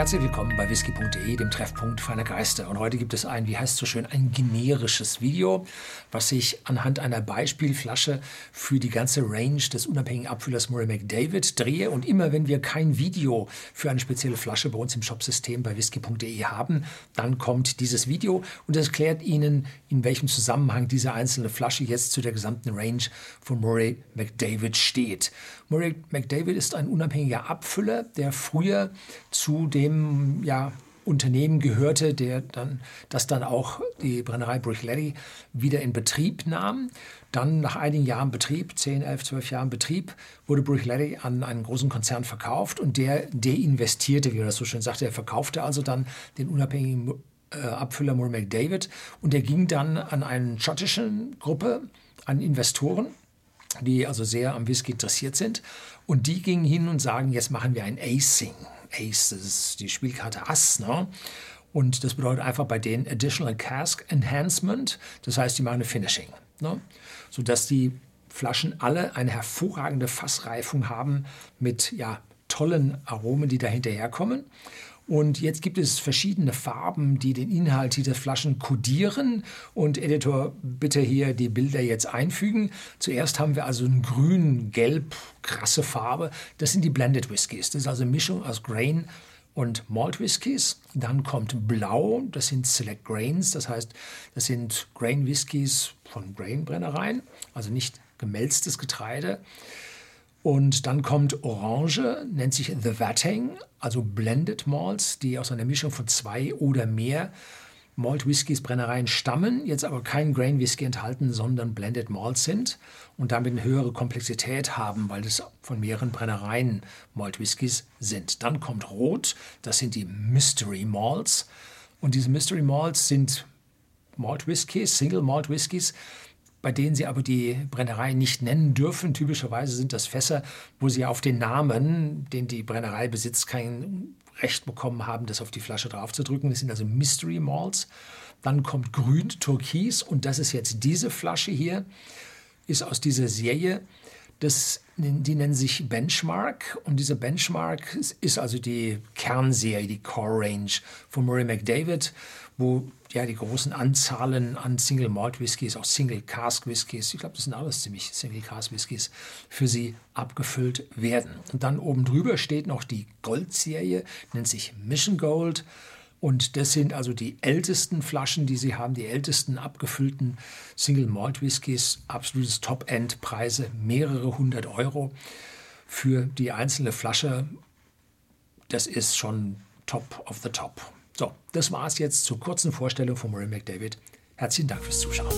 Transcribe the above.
Herzlich willkommen bei whisky.de, dem Treffpunkt feiner Geister. Und heute gibt es ein, wie heißt es so schön, ein generisches Video, was ich anhand einer Beispielflasche für die ganze Range des unabhängigen Abfüllers Murray McDavid drehe. Und immer wenn wir kein Video für eine spezielle Flasche bei uns im Shopsystem bei whisky.de haben, dann kommt dieses Video und das erklärt Ihnen, in welchem Zusammenhang diese einzelne Flasche jetzt zu der gesamten Range von Murray McDavid steht. Murray McDavid ist ein unabhängiger Abfüller, der früher zu dem dem ja, Unternehmen gehörte, der dann, das dann auch die Brennerei Bruichlelli wieder in Betrieb nahm. Dann nach einigen Jahren Betrieb, 10, 11, 12 Jahren Betrieb, wurde Bruichlelli an einen großen Konzern verkauft und der deinvestierte, wie man das so schön sagte. Er verkaufte also dann den unabhängigen äh, Abfüller Murray McDavid und der ging dann an eine schottische Gruppe, an Investoren die also sehr am Whisky interessiert sind. Und die gingen hin und sagen, jetzt machen wir ein Acing. Ace, das ist die Spielkarte Ass. Ne? Und das bedeutet einfach bei denen Additional Cask Enhancement. Das heißt, die machen eine Finishing. Ne? Sodass die Flaschen alle eine hervorragende Fassreifung haben mit ja, tollen Aromen, die da hinterherkommen. Und jetzt gibt es verschiedene Farben, die den Inhalt dieser Flaschen kodieren. Und Editor, bitte hier die Bilder jetzt einfügen. Zuerst haben wir also ein grün, gelb, krasse Farbe. Das sind die Blended Whiskys. Das ist also eine Mischung aus Grain und Malt Whiskys. Dann kommt Blau, das sind Select Grains, das heißt, das sind Grain Whiskys von Grain Brennereien, also nicht gemälztes Getreide. Und dann kommt Orange, nennt sich The Vatting, also Blended Malts, die aus einer Mischung von zwei oder mehr Malt Whiskys Brennereien stammen, jetzt aber kein Grain Whisky enthalten, sondern Blended Malts sind und damit eine höhere Komplexität haben, weil es von mehreren Brennereien Malt Whiskys sind. Dann kommt Rot, das sind die Mystery Malts und diese Mystery Malts sind Malt Whiskys, Single Malt Whiskys, bei denen sie aber die Brennerei nicht nennen dürfen. Typischerweise sind das Fässer, wo sie auf den Namen, den die Brennerei besitzt, kein Recht bekommen haben, das auf die Flasche draufzudrücken. Das sind also Mystery Malls. Dann kommt Grün, Türkis und das ist jetzt diese Flasche hier, ist aus dieser Serie. Das, die nennen sich Benchmark und diese Benchmark ist also die Kernserie, die Core Range von Murray McDavid, wo ja die großen Anzahlen an Single Malt Whiskys, auch Single Cask Whiskys, ich glaube, das sind alles ziemlich Single Cask Whiskys, für sie abgefüllt werden. Und dann oben drüber steht noch die Goldserie, nennt sich Mission Gold. Und das sind also die ältesten Flaschen, die sie haben, die ältesten abgefüllten Single Malt Whiskys, absolutes Top-End-Preise, mehrere hundert Euro für die einzelne Flasche. Das ist schon top of the top. So, das war es jetzt zur kurzen Vorstellung von Murray McDavid. Herzlichen Dank fürs Zuschauen.